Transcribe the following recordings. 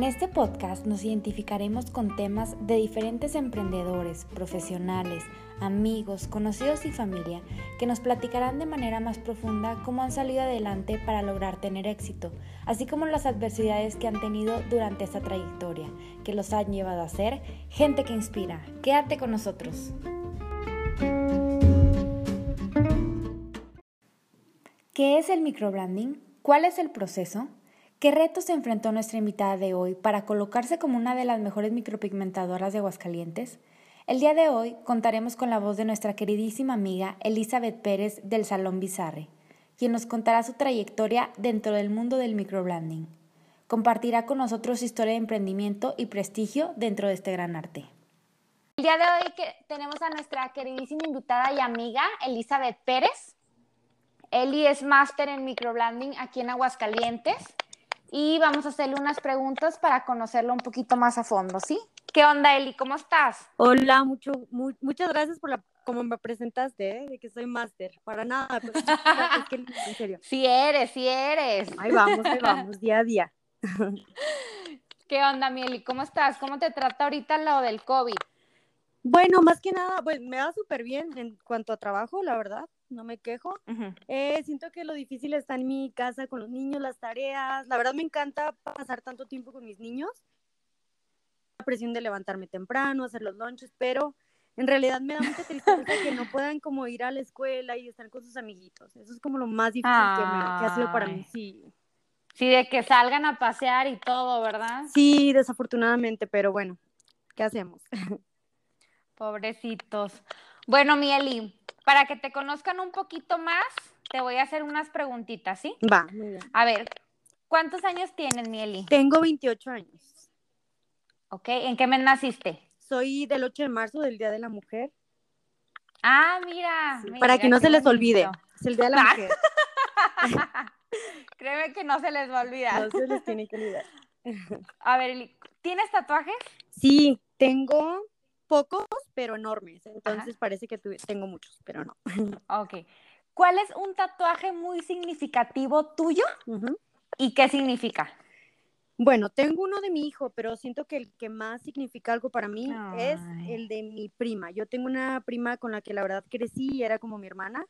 En este podcast nos identificaremos con temas de diferentes emprendedores, profesionales, amigos, conocidos y familia que nos platicarán de manera más profunda cómo han salido adelante para lograr tener éxito, así como las adversidades que han tenido durante esta trayectoria, que los han llevado a ser gente que inspira. Quédate con nosotros. ¿Qué es el microbranding? ¿Cuál es el proceso? ¿Qué retos se enfrentó nuestra invitada de hoy para colocarse como una de las mejores micropigmentadoras de Aguascalientes? El día de hoy contaremos con la voz de nuestra queridísima amiga Elizabeth Pérez del Salón Bizarre, quien nos contará su trayectoria dentro del mundo del microbranding. Compartirá con nosotros su historia de emprendimiento y prestigio dentro de este gran arte. El día de hoy tenemos a nuestra queridísima invitada y amiga Elizabeth Pérez. Eli es máster en microbranding aquí en Aguascalientes y vamos a hacerle unas preguntas para conocerlo un poquito más a fondo, ¿sí? ¿Qué onda, Eli? ¿Cómo estás? Hola, mucho, muchas gracias por la como me presentaste, ¿eh? de que soy máster. Para nada, pero es que, en serio. Sí eres, sí eres. Ahí vamos, ahí vamos, día a día. ¿Qué onda, Mieli? ¿Cómo estás? ¿Cómo te trata ahorita lo del COVID? Bueno, más que nada, pues me va súper bien en cuanto a trabajo, la verdad no me quejo. Eh, siento que lo difícil está en mi casa con los niños, las tareas. La verdad me encanta pasar tanto tiempo con mis niños. La presión de levantarme temprano, hacer los lunches, pero en realidad me da mucha tristeza que no puedan como ir a la escuela y estar con sus amiguitos. Eso es como lo más difícil que, ha sido para mí, sí. Sí, de que salgan a pasear y todo, ¿verdad? Sí, desafortunadamente, pero bueno, ¿qué hacemos? Pobrecitos. Bueno, Mieli, para que te conozcan un poquito más, te voy a hacer unas preguntitas, ¿sí? Va, muy bien. A ver, ¿cuántos años tienes, Mieli? Tengo 28 años. Ok, ¿en qué mes naciste? Soy del 8 de marzo, del Día de la Mujer. Ah, mira. para que no se les olvide, es el Día de la Mujer. Créeme que no se les va a olvidar. No se les tiene que olvidar. A ver, ¿tienes tatuajes? Sí, tengo pocos, pero enormes. Entonces parece que tengo muchos, pero no. Ok. ¿Cuál es un tatuaje muy significativo tuyo? ¿Y qué significa? Bueno, tengo uno de mi hijo, pero siento que el que más significa algo para mí es el de mi prima. Yo tengo una prima con la que la verdad crecí y era como mi hermana.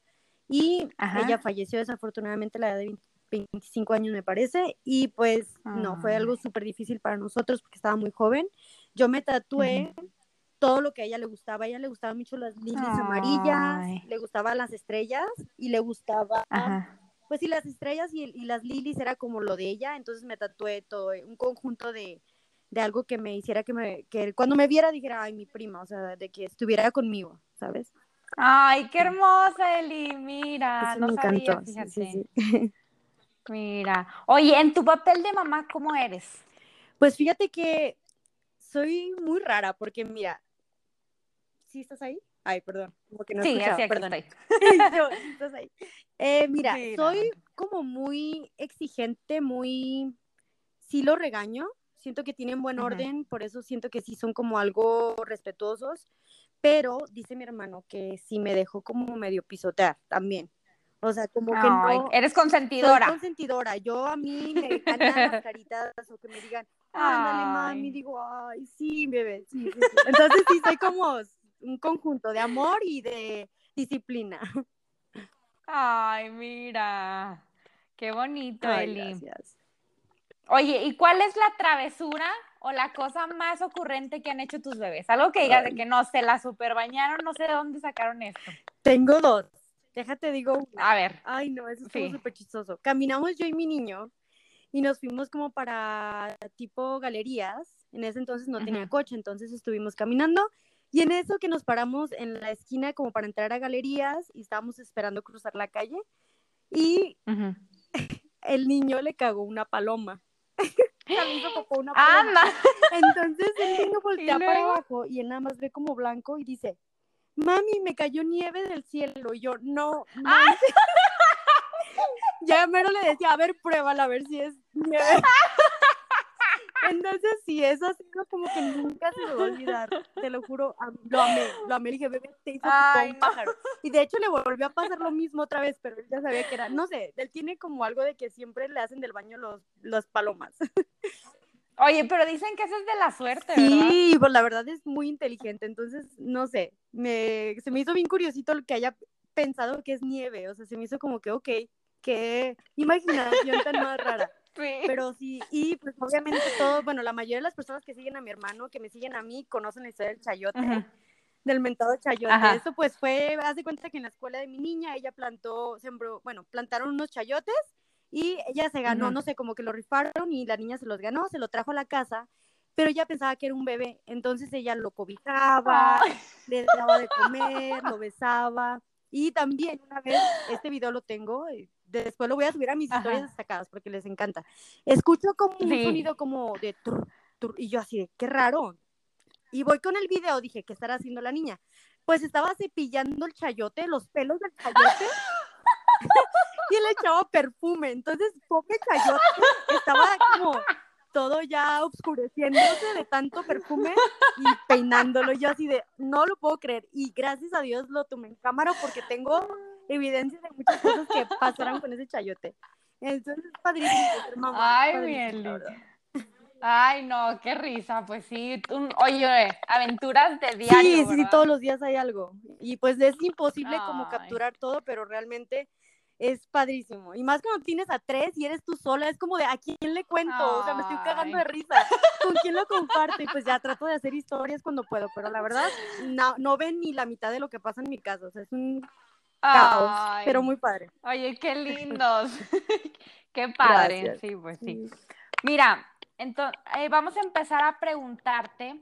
Y ella falleció desafortunadamente a la edad de 25 años, me parece. Y pues no, fue algo súper difícil para nosotros porque estaba muy joven. Yo me tatué todo lo que a ella le gustaba. A ella le gustaban mucho las lilies amarillas, le gustaban las estrellas y le gustaba, pues sí, las estrellas y, las lilies era como lo de ella, entonces me tatué todo, un conjunto de, algo que me hiciera que, me, que cuando me viera dijera, ay, mi prima, o sea, de que estuviera conmigo, ¿sabes? Ay, qué hermosa, Eli, mira, no sabía, fíjate. Mira, oye, en tu papel de mamá, ¿cómo eres? Pues fíjate que soy muy rara porque mira, ¿Sí estás ahí? Ay, perdón. Como que no sí, perdón. estás ahí. Eh, mira, soy como muy exigente, muy... Sí lo regaño, siento que tienen buen orden, por eso siento que sí son como algo respetuosos, pero dice mi hermano que sí me dejó como medio pisotear también. O sea, como que no. Eres consentidora. Soy consentidora. Yo a mí me encantan las caritas o que me digan, ándale, mami. Digo, ay, sí, bebé. Sí, Entonces sí, soy como un conjunto de amor y de disciplina. Ay, mira, qué bonito, Eli. Gracias. Oye, ¿y cuál es la travesura o la cosa más ocurrente que han hecho tus bebés? Algo que digas de que no se la super bañaron, no sé de dónde sacaron esto. Tengo dos. Déjate, digo. A ver. Ay, no, eso es súper chistoso. Caminamos yo y mi niño y nos fuimos como para tipo galerías. En ese entonces no tenía coche, entonces estuvimos caminando y en eso que nos paramos en la esquina como para entrar a galerías y estábamos esperando cruzar la calle y el niño le cagó una paloma. una paloma. Entonces el niño voltea para abajo y él nada más ve como blanco y dice, mami, me cayó nieve del cielo. Y yo, no. no. ya mero le decía, a ver, pruébala, a ver si es nieve. Entonces, sí, eso ha sido como que nunca se me va a olvidar. Te lo juro, lo amé, lo amé. dije, bebé, te hizo un pájaro. Y de hecho le volvió a pasar lo mismo otra vez, pero él ya sabía que era, no sé, él tiene como algo de que siempre le hacen del baño los, los palomas. Oye, pero dicen que eso es de la suerte, Sí, pues la verdad es muy inteligente, entonces, no sé, me, se me hizo bien curiosito lo que haya pensado que es nieve, o sea, se me hizo como que, ok, qué imaginación tan más rara. Sí. Pero sí, y pues obviamente todo, bueno, la mayoría de las personas que siguen a mi hermano, que me siguen a mí, conocen la historia del chayote, del mentado chayote. Eso pues fue, haz de cuenta que en la escuela de mi niña ella plantó, sembró, bueno, plantaron unos chayotes y ella se ganó, no sé, como que lo rifaron y la niña se los ganó, se lo trajo a la casa, pero ella pensaba que era un bebé, entonces ella lo cobijaba, le daba de comer, lo besaba. Y también una vez, este video lo tengo, eh, después lo voy a subir a mis historias destacadas porque les encanta. Escucho como un sonido como de y yo así de, qué raro. Y voy con el video, dije, ¿qué estará haciendo la niña? Pues estaba cepillando el chayote, los pelos del chayote. y le echaba perfume. Entonces, pobre chayote estaba como todo ya oscureciéndose de tanto perfume y peinándolo. Yo así de, no lo puedo creer. Y gracias a Dios lo tomé en cámara porque tengo evidencia de muchas cosas que pasaron con ese chayote. Entonces, padrísimo Ay, mi Ay, no, qué risa, pues sí. oye, aventuras de diario. Sí, sí, sí, todos los días hay algo. Y pues es imposible como capturar todo, pero realmente es padrísimo. Y más cuando tienes a tres y eres tú sola, es como de a quién le cuento, o sea, me estoy cagando de risa, con quién lo comparto. Y pues ya trato de hacer historias cuando puedo, pero la verdad no, no ven ni la mitad de lo que pasa en mi casa, o sea, es un caos, pero muy padre. Oye, qué lindos, qué padre, sí, pues sí. Mira, entonces eh, vamos a empezar a preguntarte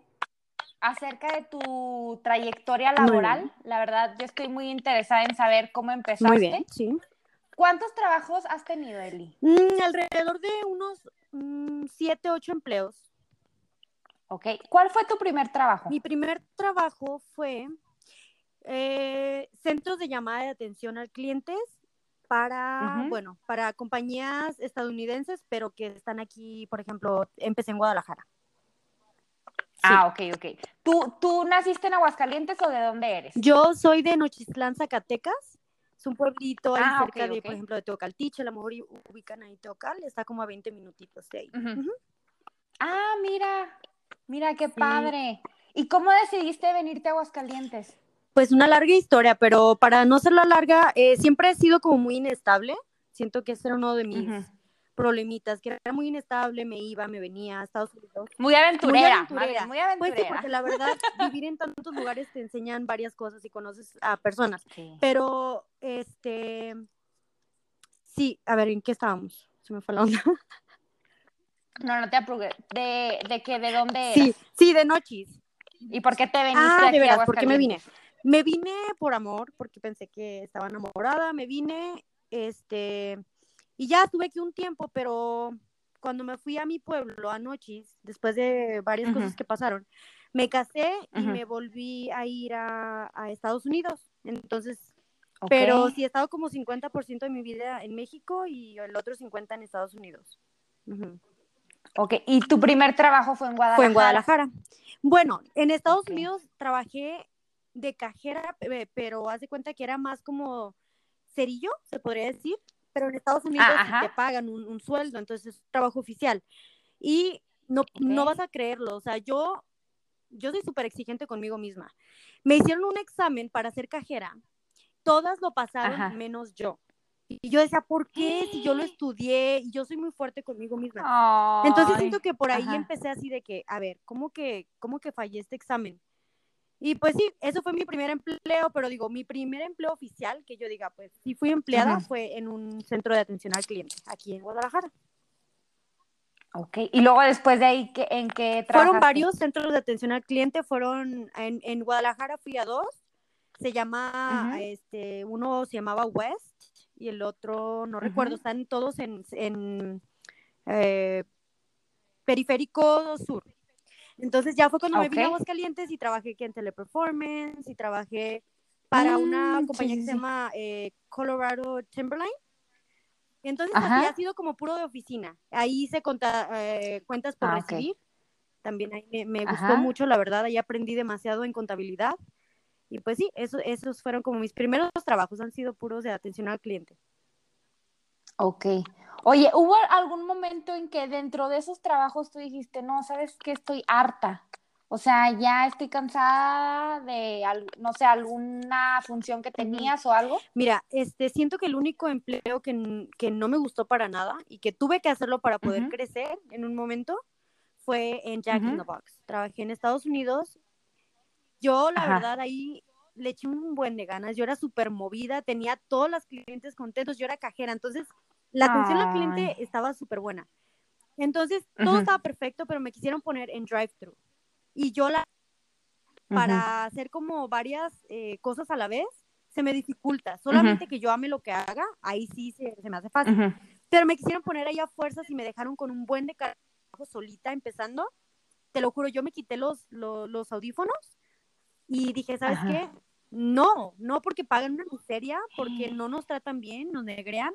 acerca de tu trayectoria laboral. La verdad, yo estoy muy interesada en saber cómo empezaste. Muy bien, sí. ¿Cuántos trabajos has tenido, Eli? Mm, alrededor de unos mm, siete, ocho empleos. Ok. ¿Cuál fue tu primer trabajo? Mi primer trabajo fue eh, centros de llamada de atención al clientes para, bueno, para compañías estadounidenses, pero que están aquí, por ejemplo, empecé en Guadalajara. Ah, ok, ok. ¿Tú, ¿Tú naciste en Aguascalientes o de dónde eres? Yo soy de Nochistlán, Zacatecas. Es un pueblito ahí ah, cerca de, por ejemplo, de Teocaltiche, a lo mejor ubican ahí Teocal, está como a 20 minutitos de ahí. Ah, mira, mira qué padre. ¿Y cómo decidiste venirte a Aguascalientes? Pues una larga historia, pero para no ser la larga, eh, siempre he sido como muy inestable. Siento que ese era uno de mis problemitas, que era muy inestable, me iba, me venía a Estados Unidos. Muy aventurera, muy aventurera. Pues sí, porque la verdad, vivir en tantos lugares te enseñan varias cosas y conoces a personas. Pero, este, sí, a ver, ¿en qué estábamos? Se me fue la onda. No, no te apruebe. ¿De, de qué? ¿De dónde eras? Sí, sí, de Nochis. ¿Y por qué te veniste ah, de veras, ¿por qué me vine? Me vine por amor, porque pensé que estaba enamorada, me vine, este, y ya estuve aquí un tiempo, pero cuando me fui a mi pueblo, a Nochis, después de varias cosas que pasaron, me casé y me volví a ir a, Estados Unidos. Entonces, pero sí he estado como 50% de mi vida en México y el otro 50% en Estados Unidos. Ok, ¿y tu primer trabajo fue en Guadalajara? Fue en Guadalajara. Bueno, en Estados Unidos trabajé de cajera, pero haz de cuenta que era más como cerillo, se podría decir pero en Estados Unidos ah, te pagan un, sueldo, entonces es trabajo oficial. Y no, no vas a creerlo, o sea, yo, yo soy súper exigente conmigo misma. Me hicieron un examen para ser cajera, todas lo pasaron menos yo. Y yo decía, ¿por qué? Si yo lo estudié y yo soy muy fuerte conmigo misma. Entonces siento que por ahí empecé así de que, a ver, ¿cómo que, cómo que fallé este examen? Y pues sí, eso fue mi primer empleo, pero digo, mi primer empleo oficial, que yo diga, pues sí fui empleada, fue en un centro de atención al cliente, aquí en Guadalajara. Ok, y luego después de ahí, ¿en qué trabajaste? Fueron varios centros de atención al cliente, fueron, en, en Guadalajara fui a dos, se llama, este, uno se llamaba West y el otro, no recuerdo, están todos en, en eh, Periférico Sur. Entonces ya fue cuando me vine a Aguascalientes y trabajé aquí en Teleperformance y trabajé para una mm, compañía que se llama eh, Colorado Timberline. Entonces ha sido como puro de oficina. Ahí hice conta, eh, cuentas por ah, recibir. También ahí me, gustó mucho, la verdad, ahí aprendí demasiado en contabilidad. Y pues sí, eso, esos fueron como mis primeros trabajos, han sido puros de atención al cliente. Ok. Oye, ¿hubo algún momento en que dentro de esos trabajos tú dijiste, no, sabes que estoy harta? O sea, ya estoy cansada de, no sé, alguna función que tenías o algo. Mira, este, siento que el único empleo que, que, no me gustó para nada y que tuve que hacerlo para poder crecer en un momento fue en Jack in the Box. Trabajé en Estados Unidos. Yo, la verdad, ahí le eché un buen de ganas. Yo era súper movida, tenía todos los clientes contentos, yo era cajera. Entonces, la atención al cliente estaba súper buena. Entonces, todo estaba perfecto, pero me quisieron poner en drive-thru y yo la, para hacer como varias eh, cosas a la vez, se me dificulta. Solamente que yo ame lo que haga, ahí sí se, me hace fácil. Pero me quisieron poner ahí a fuerzas y me dejaron con un buen de trabajo solita empezando. Te lo juro, yo me quité los, los, audífonos y dije, ¿sabes qué? No, no porque pagan una miseria, porque no nos tratan bien, nos negrean.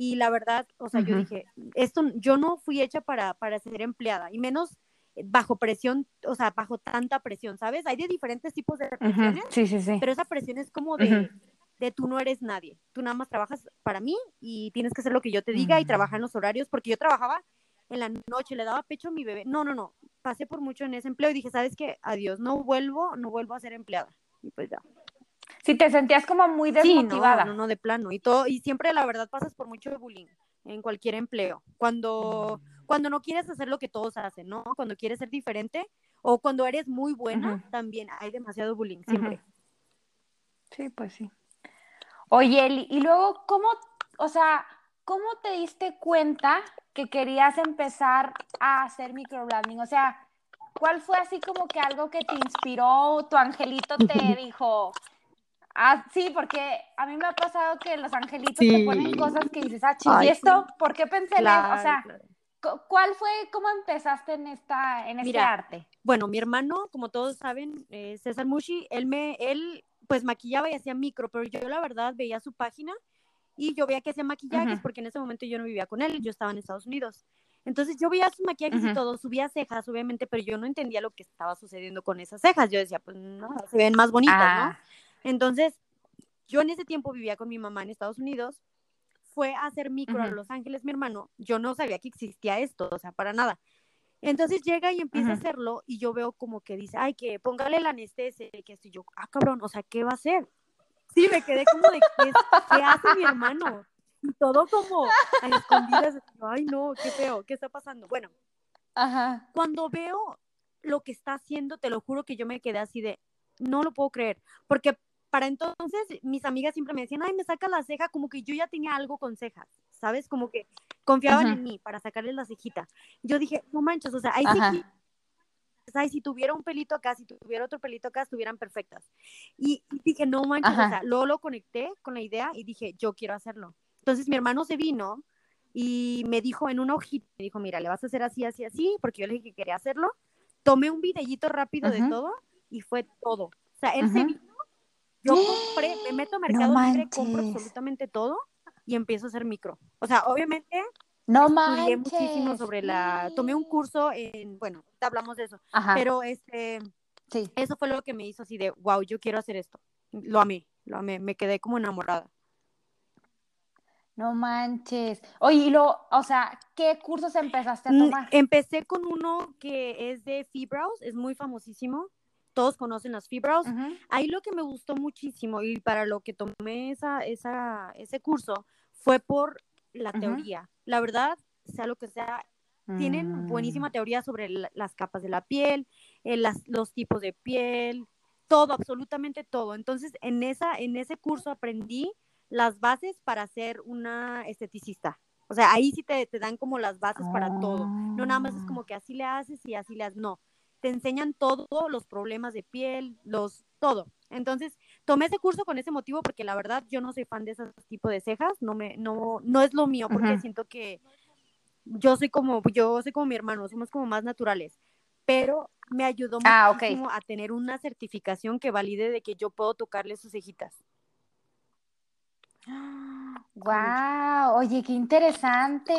Y la verdad, o sea, yo dije, esto, yo no fui hecha para, para ser empleada, y menos bajo presión, o sea, bajo tanta presión, ¿sabes? Hay de diferentes tipos de presiones, sí, sí, sí. pero esa presión es como de, de tú no eres nadie, tú nada más trabajas para mí y tienes que hacer lo que yo te diga y trabajar en los horarios, porque yo trabajaba en la noche, le daba pecho a mi bebé. No, no, no, pasé por mucho en ese empleo y dije, ¿sabes qué? Adiós, no vuelvo, no vuelvo a ser empleada. Y pues ya. Sí, te sentías como muy desmotivada. Sí, no, no, de plano. Y todo, y siempre la verdad pasas por mucho bullying en cualquier empleo. Cuando cuando no quieres hacer lo que todos hacen, ¿no? Cuando quieres ser diferente o cuando eres muy buena, también hay demasiado bullying, siempre. Sí, pues sí. Oye, Eli, y luego, ¿cómo, o sea, cómo te diste cuenta que querías empezar a hacer microblading? O sea, ¿cuál fue así como que algo que te inspiró, tu angelito te dijo, Ah, sí, porque a mí me ha pasado que los angelitos te ponen cosas que dices, ah, chis, ¿y esto? ¿Por qué pensé en eso? O sea, ¿Cuál fue, cómo empezaste en, esta, en este arte? Bueno, mi hermano, como todos saben, eh, César Mushi, él me, él pues maquillaba y hacía micro, pero yo la verdad veía su página y yo veía que hacía maquillajes porque en ese momento yo no vivía con él, yo estaba en Estados Unidos. Entonces yo veía sus maquillajes y todo, subía cejas, obviamente, pero yo no entendía lo que estaba sucediendo con esas cejas. Yo decía, pues no, se ven más bonitas, ¿no? Entonces, yo en ese tiempo vivía con mi mamá en Estados Unidos fue a hacer micro a Los Ángeles, mi hermano, yo no sabía que existía esto, o sea, para nada. Entonces llega y empieza a hacerlo y yo veo como que dice, ay, que póngale la anestesia, que estoy yo, ah, cabrón, o sea, ¿qué va a hacer? Sí, me quedé como de, ¿qué, ¿qué hace mi hermano? Y todo como a escondidas, ay, no, qué feo, ¿qué está pasando? Bueno, Ajá. cuando veo lo que está haciendo, te lo juro que yo me quedé así de, no lo puedo creer, porque para entonces mis amigas siempre me decían, ay, me saca la ceja, como que yo ya tenía algo con cejas, ¿sabes? Como que confiaban en mí para sacarles la cejita. Yo dije, no manches, o sea, hay cejitas, ay, si tuviera un pelito acá, si tuviera otro pelito acá, estuvieran perfectas. Y, dije, no manches, o sea, luego lo conecté con la idea y dije, yo quiero hacerlo. Entonces mi hermano se vino y me dijo en una hojita, me dijo, mira, le vas a hacer así, así, así, porque yo le dije que quería hacerlo. Tomé un videíto rápido de todo y fue todo. O sea, él se vino yo compré, me meto a Mercado Libre, compro absolutamente todo y empiezo a hacer micro. O sea, obviamente no estudié muchísimo sobre la, tomé un curso en, bueno, hablamos de eso, pero este, sí. eso fue lo que me hizo así de, wow, yo quiero hacer esto. Lo amé, lo amé, me quedé como enamorada. No manches. Oye, y lo, o sea, ¿qué cursos empezaste a mm, tomar? Empecé con uno que es de Fibrows, es muy famosísimo todos conocen las fibras. Ahí lo que me gustó muchísimo y para lo que tomé esa, esa, ese curso fue por la teoría. La verdad, sea lo que sea, tienen buenísima mm. teoría sobre las capas de la piel, eh, las, los tipos de piel, todo, absolutamente todo. Entonces, en, esa, en ese curso aprendí las bases para ser una esteticista. O sea, ahí sí te, te dan como las bases para todo. No nada más es como que así le haces y así le haces. No, te enseñan todos los problemas de piel, los, todo. Entonces, tomé ese curso con ese motivo porque la verdad yo no soy fan de ese tipo de cejas, no me, no, no es lo mío porque siento que yo soy como, yo soy como mi hermano, somos como más naturales, pero me ayudó ah, muchísimo a tener una certificación que valide de que yo puedo tocarle sus cejitas. Wow, oye, qué interesante.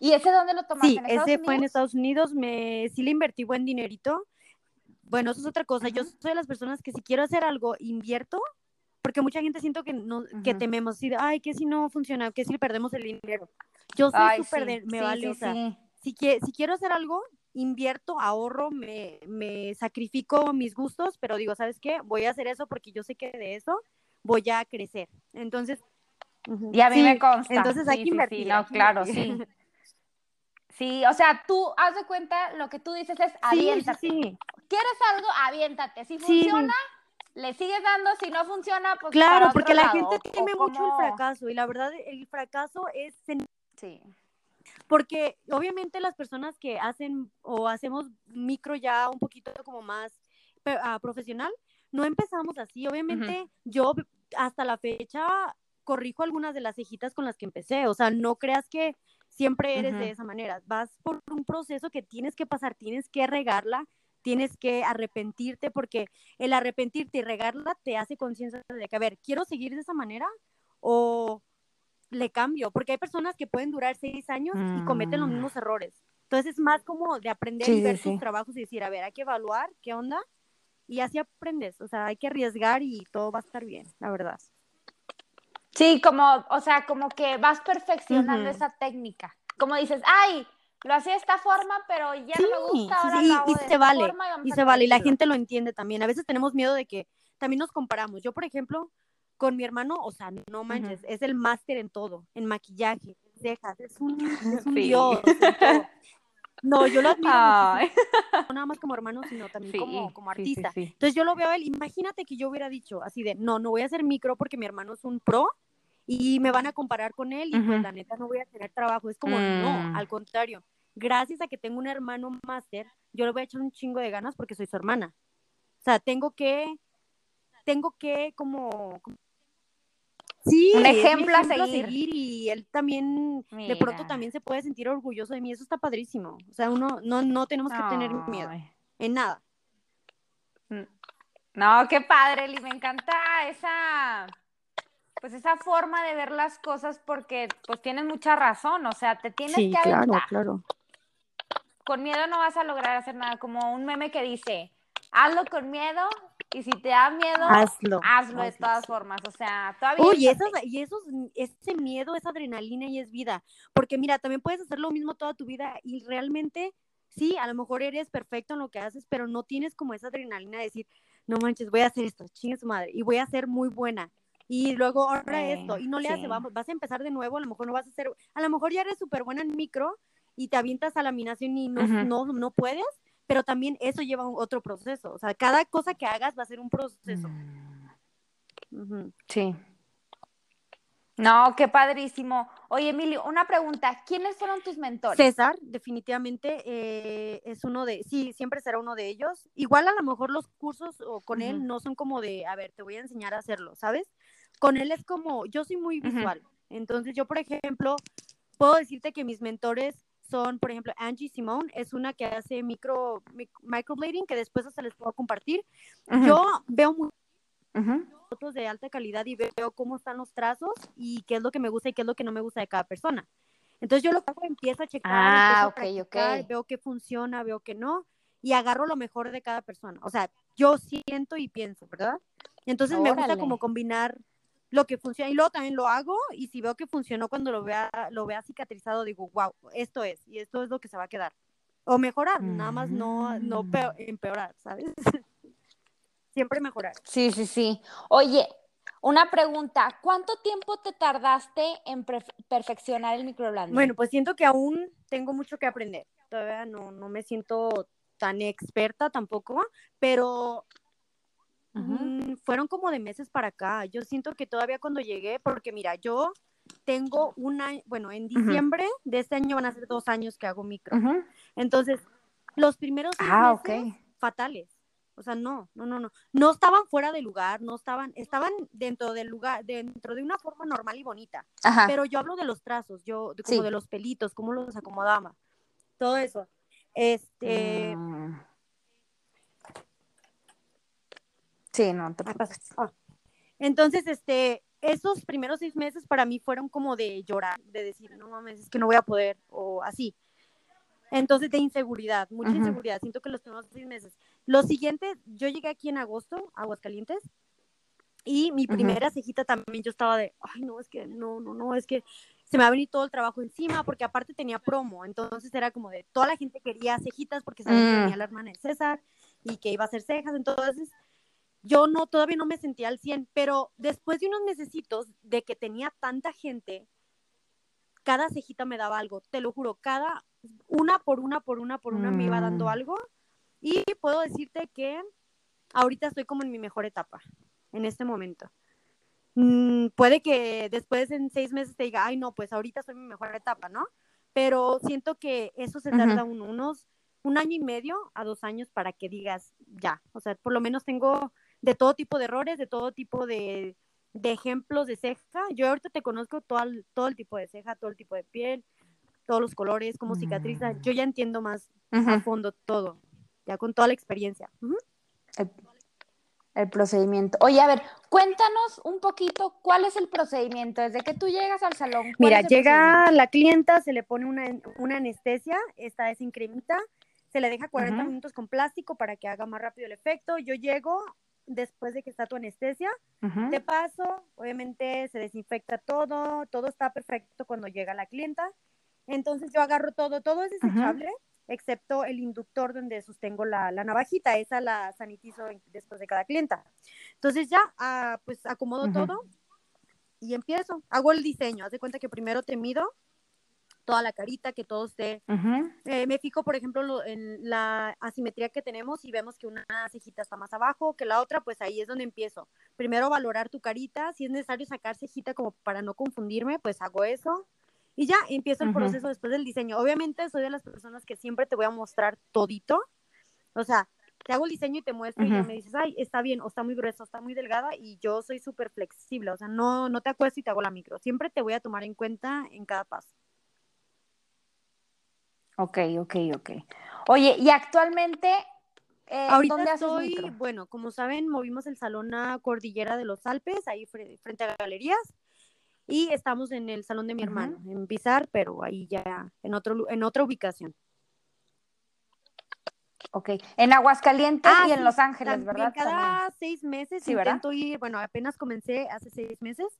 ¿Y ese dónde lo tomaste? Sí, ese fue en Estados Unidos. Me sí le invertí buen dinerito. Bueno, eso es otra cosa. Yo soy de las personas que si quiero hacer algo invierto, porque mucha gente siento que no, que tememos, decir, ay, que si no funciona, que si perdemos el dinero. Yo soy súper de, me vale, si, si quiero hacer algo, invierto, ahorro, me, me sacrifico mis gustos, pero digo, ¿sabes qué? Voy a hacer eso porque yo sé que de eso voy a crecer. Entonces, y a mí me consta. Entonces hay que invertir. no, claro, sí. Sí, o sea, tú haz de cuenta, lo que tú dices es aviéntate. Sí, ¿Quieres algo? Aviéntate. Si funciona, le sigues dando, si no funciona, pues Claro, porque la gente teme mucho el fracaso y la verdad el fracaso es Sí. Porque obviamente las personas que hacen o hacemos micro ya un poquito como más uh, profesional, no empezamos así. Obviamente yo hasta la fecha corrijo algunas de las cejitas con las que empecé. O sea, no creas que siempre eres de esa manera. Vas por un proceso que tienes que pasar, tienes que regarla, tienes que arrepentirte, porque el arrepentirte y regarla te hace conciencia de que, a ver, ¿quiero seguir de esa manera? O le cambio, porque hay personas que pueden durar seis años y cometen los mm. mismos errores. Entonces es más como de aprender y ver tus trabajos y decir, a ver, hay que evaluar qué onda y así aprendes. O sea, hay que arriesgar y todo va a estar bien, la verdad. Sí, como, o sea, como que vas perfeccionando esa técnica. Como dices, ay, lo hacía de esta forma, pero ya no me gusta, ahora sí, y, se vale, y, se vale, y la gente lo entiende también. A veces tenemos miedo de que también nos comparamos. Yo, por ejemplo, con mi hermano, o sea, no manches, es el máster en todo, en maquillaje, en cejas, es un, es un dios. No, yo lo admiro no nada más como hermano, sino también como, como artista. Entonces yo lo veo a él, imagínate que yo hubiera dicho así de, no, no voy a hacer micro porque mi hermano es un pro y me van a comparar con él y pues la neta no voy a tener trabajo. Es como, no, mm. al contrario, gracias a que tengo un hermano máster, yo le voy a echar un chingo de ganas porque soy su hermana. O sea, tengo que, tengo que como Sí, un ejemplo, a, seguir. y él también de pronto también se puede sentir orgulloso de mí, eso está padrísimo. O sea, uno no, no tenemos que tener miedo en nada. Mm. No, qué padre, Li, me encanta esa pues esa forma de ver las cosas porque pues tienes mucha razón, o sea, te tienes que aventar. claro, claro. Con miedo no vas a lograr hacer nada, como un meme que dice, hazlo con miedo y si te da miedo, hazlo, hazlo, de todas formas. O sea, todavía. Uy, y, eso, y eso, ese miedo es adrenalina y es vida. Porque mira, también puedes hacer lo mismo toda tu vida y realmente, sí, a lo mejor eres perfecto en lo que haces, pero no tienes como esa adrenalina de decir, no manches, voy a hacer esto, chingue su madre, y voy a ser muy buena. Y luego ahora esto, y no le hace, vamos, vas a empezar de nuevo, a lo mejor no vas a ser, a lo mejor ya eres súper buena en micro y te avientas a laminación y no, no, no puedes, pero también eso lleva otro proceso. O sea, cada cosa que hagas va a ser un proceso. Mm. Sí. No, qué padrísimo. Oye, Emilio, una pregunta. ¿Quiénes fueron tus mentores? César, definitivamente eh, es uno de, sí, siempre será uno de ellos. Igual a lo mejor los cursos o con él no son como de, a ver, te voy a enseñar a hacerlo, ¿sabes? Con él es como, yo soy muy visual. Entonces yo, por ejemplo, puedo decirte que mis mentores son, por ejemplo, Angie Simone, es una que hace micro, microblading, que después hasta les puedo compartir. Yo veo muchas fotos de alta calidad y veo cómo están los trazos y qué es lo que me gusta y qué es lo que no me gusta de cada persona. Entonces yo lo que hago, empiezo a checar, ah, veo qué funciona, veo qué no, y agarro lo mejor de cada persona. O sea, yo siento y pienso, ¿verdad? Entonces me gusta como combinar lo que funciona y luego también lo hago y si veo que funcionó cuando lo vea lo vea cicatrizado digo wow esto es y esto es lo que se va a quedar o mejorar nada más no no mm. empeorar sabes siempre mejorar sí sí sí oye una pregunta, ¿cuánto tiempo te tardaste en perfeccionar el microblading? Bueno, pues siento que aún tengo mucho que aprender. Todavía no, no me siento tan experta tampoco, pero Mm, fueron como de meses para acá. Yo siento que todavía cuando llegué, porque mira, yo tengo una, bueno, en diciembre de este año van a ser dos años que hago micro. Entonces, los primeros ah, meses fatales. O sea, no, no, no, no. No estaban fuera de lugar, no estaban, estaban dentro del lugar, dentro de una forma normal y bonita. Pero yo hablo de los trazos, yo, como de los pelitos, cómo los acomodaba. Todo eso. Este. Mm. Sí, no te ah. Entonces, este, esos primeros seis meses para mí fueron como de llorar, de decir, no mames, es que no voy a poder, o así. Entonces, de inseguridad, mucha inseguridad. Siento que los primeros seis meses. Los siguientes, yo llegué aquí en agosto, Aguascalientes, y mi primera cejita también yo estaba de, ay, no, es que, no, no, no, es que se me va a venir todo el trabajo encima, porque aparte tenía promo, entonces era como de, toda la gente quería cejitas porque sabía que venía mm. la hermana de César y que iba a hacer cejas, entonces yo no, todavía no me sentía al 100, pero después de unos necesitos de que tenía tanta gente, cada cejita me daba algo, te lo juro, cada una por una, por una, por una me iba dando mm. algo y puedo decirte que ahorita estoy como en mi mejor etapa, en este momento. Mm, puede que después en seis meses te diga, ay, no, pues ahorita soy mi mejor etapa, ¿no? Pero siento que eso se tarda unos un año y medio a dos años para que digas, ya, o sea, por lo menos tengo de todo tipo de errores, de todo tipo de, ejemplos de ceja. Yo ahorita te conozco todo el, todo el tipo de ceja, todo el tipo de piel, todos los colores, cómo cicatriza. Yo ya entiendo más a fondo todo, ya con toda la experiencia el procedimiento. Oye, a ver, cuéntanos un poquito cuál es el procedimiento desde que tú llegas al salón. Mira, llega la clienta, se le pone una, anestesia, esta es en cremita, se le deja 40 minutos con plástico para que haga más rápido el efecto. Yo llego después de que está tu anestesia, te paso, obviamente se desinfecta todo, todo está perfecto cuando llega la clienta. Entonces yo agarro todo, todo es desechable excepto el inductor donde sostengo la, navajita, esa la sanitizo después de cada clienta. Entonces ya, ah, pues acomodo todo y empiezo, hago el diseño, haz de cuenta que primero te mido toda la carita, que todo esté. Eh, me fijo, por ejemplo, en la asimetría que tenemos y vemos que una cejita está más abajo que la otra, pues ahí es donde empiezo. Primero valorar tu carita, si es necesario sacar cejita como para no confundirme, pues hago eso. Y ya empiezo el proceso después del diseño. Obviamente soy de las personas que siempre te voy a mostrar todito. O sea, te hago el diseño y te muestro y ya me dices, ay, está bien, o está muy grueso, está muy delgada y yo soy súper flexible. O sea, no, no te acuesto y te hago la micro. Siempre te voy a tomar en cuenta en cada paso. Ok, ok, ok. Oye, y actualmente, eh, Ahorita ¿dónde estoy, bueno, como saben, movimos el salón a Cordillera de los Alpes, ahí frente a galerías. Y estamos en el salón de mi hermano, en Pizar, pero ahí ya en, otro, en otra ubicación. Ok, en Aguascalientes ah, y en Los Ángeles, ¿verdad? Cada seis meses intento ir, bueno, apenas comencé hace seis meses,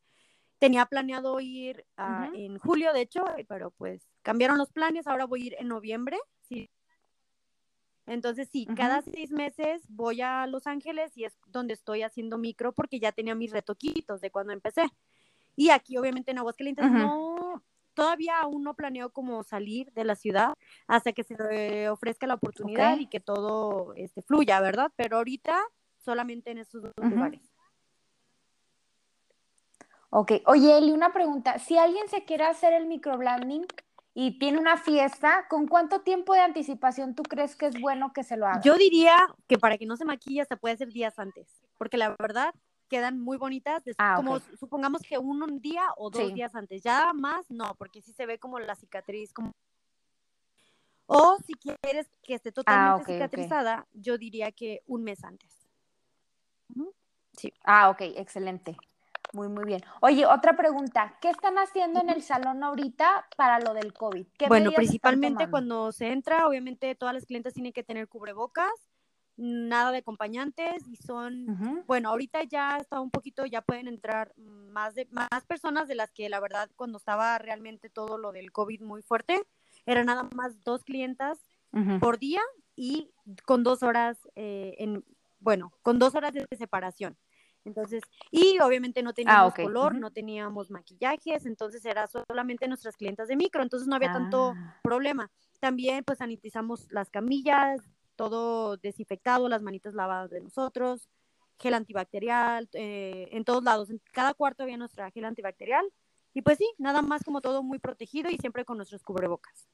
tenía planeado ir ah, en julio, de hecho, pero pues cambiaron los planes, ahora voy a ir en noviembre, sí. Entonces, sí, cada seis meses voy a Los Ángeles y es donde estoy haciendo micro porque ya tenía mis retoquitos de cuando empecé. Y aquí, obviamente, en Aguascalientes no, todavía aún no planeo como salir de la ciudad hasta que se ofrezca la oportunidad y que todo este, fluya, ¿verdad? Pero ahorita solamente en esos dos lugares. Ok, oye Eli, una pregunta. Si alguien se quiere hacer el microblending y tiene una fiesta, ¿con cuánto tiempo de anticipación tú crees que es bueno que se lo haga? Yo diría que para que no se maquilla se puede hacer días antes, porque la verdad quedan muy bonitas, ah, como supongamos que un, día o dos días antes, ya más no, porque sí se ve como la cicatriz, como... O si quieres que esté ah, totalmente cicatrizada, yo diría que un mes antes. Sí. Ah, ok, excelente. Muy, muy bien. Oye, otra pregunta. ¿Qué están haciendo en el salón ahorita para lo del COVID? bueno, principalmente cuando se entra, obviamente todas las clientes tienen que tener cubrebocas nada de acompañantes y son, bueno, ahorita ya está un poquito, ya pueden entrar más de más personas de las que la verdad cuando estaba realmente todo lo del COVID muy fuerte, eran nada más dos clientas por día y con dos horas eh, en, bueno, con dos horas de separación. Entonces, y obviamente no teníamos ah, color, no teníamos maquillajes, entonces era solamente nuestras clientas de micro, entonces no había tanto ah. problema. También pues sanitizamos las camillas, todo desinfectado, las manitas lavadas de nosotros, gel antibacterial, eh, en todos lados, en cada cuarto había nuestra gel antibacterial. Y pues sí, nada más como todo muy protegido y siempre con nuestros cubrebocas.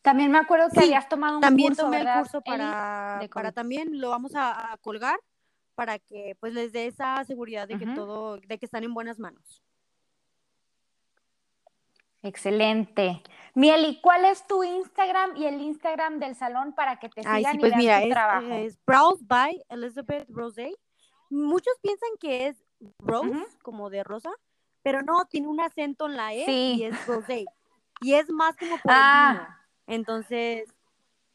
También me acuerdo que habías tomado un también tomé el curso para, para también lo vamos a, colgar para que pues les dé esa seguridad de que todo, de que están en buenas manos. Excelente. Mieli, ¿cuál es tu Instagram y el Instagram del salón para que te sigan pues mira, tu es, trabajo? Es by Elizabeth Rose. Muchos piensan que es Rose, como de rosa, pero no, tiene un acento en la E y es Rose. Y es más como por ah. Entonces,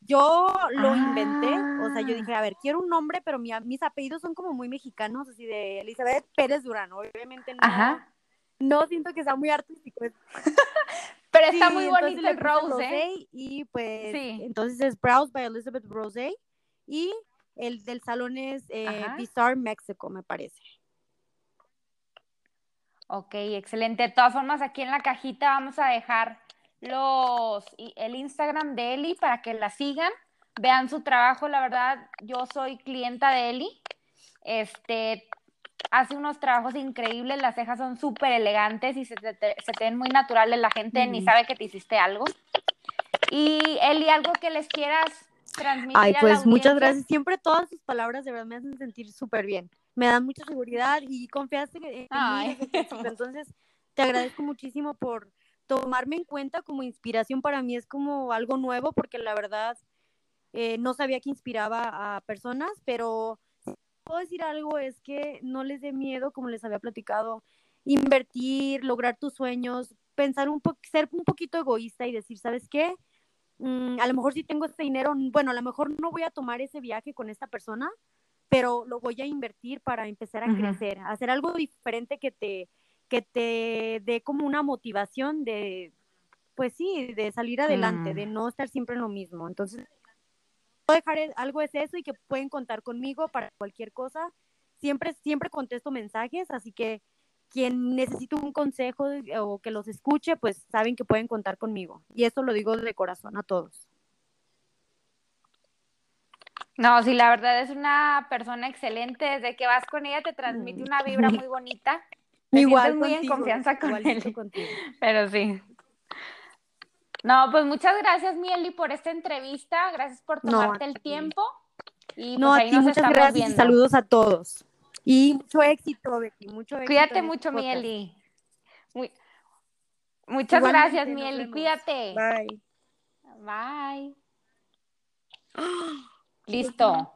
yo lo inventé, o sea, yo dije, a ver, quiero un nombre, pero mis apellidos son como muy mexicanos, así de Elizabeth Pérez Durán, obviamente no. no siento que sea muy artístico. Pero está muy bonito el Rose, ¿eh? Y pues, entonces es Browse by Elizabeth Rose. Y el del salón es eh, Bizarre Mexico, me parece. Ok, excelente. De todas formas, aquí en la cajita vamos a dejar los el Instagram de Eli para que la sigan, vean su trabajo. La verdad, yo soy clienta de Eli. Este hace unos trabajos increíbles, las cejas son súper elegantes y se te, ven muy naturales, la gente ni sabe que te hiciste algo. Y Eli, algo que les quieras transmitir. Ay, pues muchas gracias. Siempre todas sus palabras de verdad me hacen sentir súper bien. Me dan mucha seguridad y confiaste en mí. Entonces, te agradezco muchísimo por tomarme en cuenta como inspiración. Para mí es como algo nuevo porque la verdad eh, no sabía que inspiraba a personas, pero puedo decir algo es que no les dé miedo, como les había platicado, invertir, lograr tus sueños, pensar un poco, ser un poquito egoísta y decir, ¿sabes qué? Mm, a lo mejor si tengo este dinero, bueno, a lo mejor no voy a tomar ese viaje con esta persona, pero lo voy a invertir para empezar a crecer, hacer algo diferente que te, que te dé como una motivación de, pues sí, de salir adelante, de mm. no estar siempre en lo mismo. Entonces, dejar algo es eso y que pueden contar conmigo para cualquier cosa. Siempre, siempre contesto mensajes, así que quien necesite un consejo o que los escuche, pues saben que pueden contar conmigo. Y eso lo digo de corazón a todos. No, sí, la verdad es una persona excelente. Desde que vas con ella te transmite una vibra muy bonita. Igual muy en confianza con él. Pero sí. No, pues muchas gracias, Mieli, por esta entrevista. Gracias por tomarte el tiempo. Y no, pues, a ti muchas gracias. Saludos a todos. Y mucho éxito, Becky. Mucho éxito Cuídate mucho, Mieli. Muchas gracias, Mieli. Cuídate. Bye. Bye. Listo.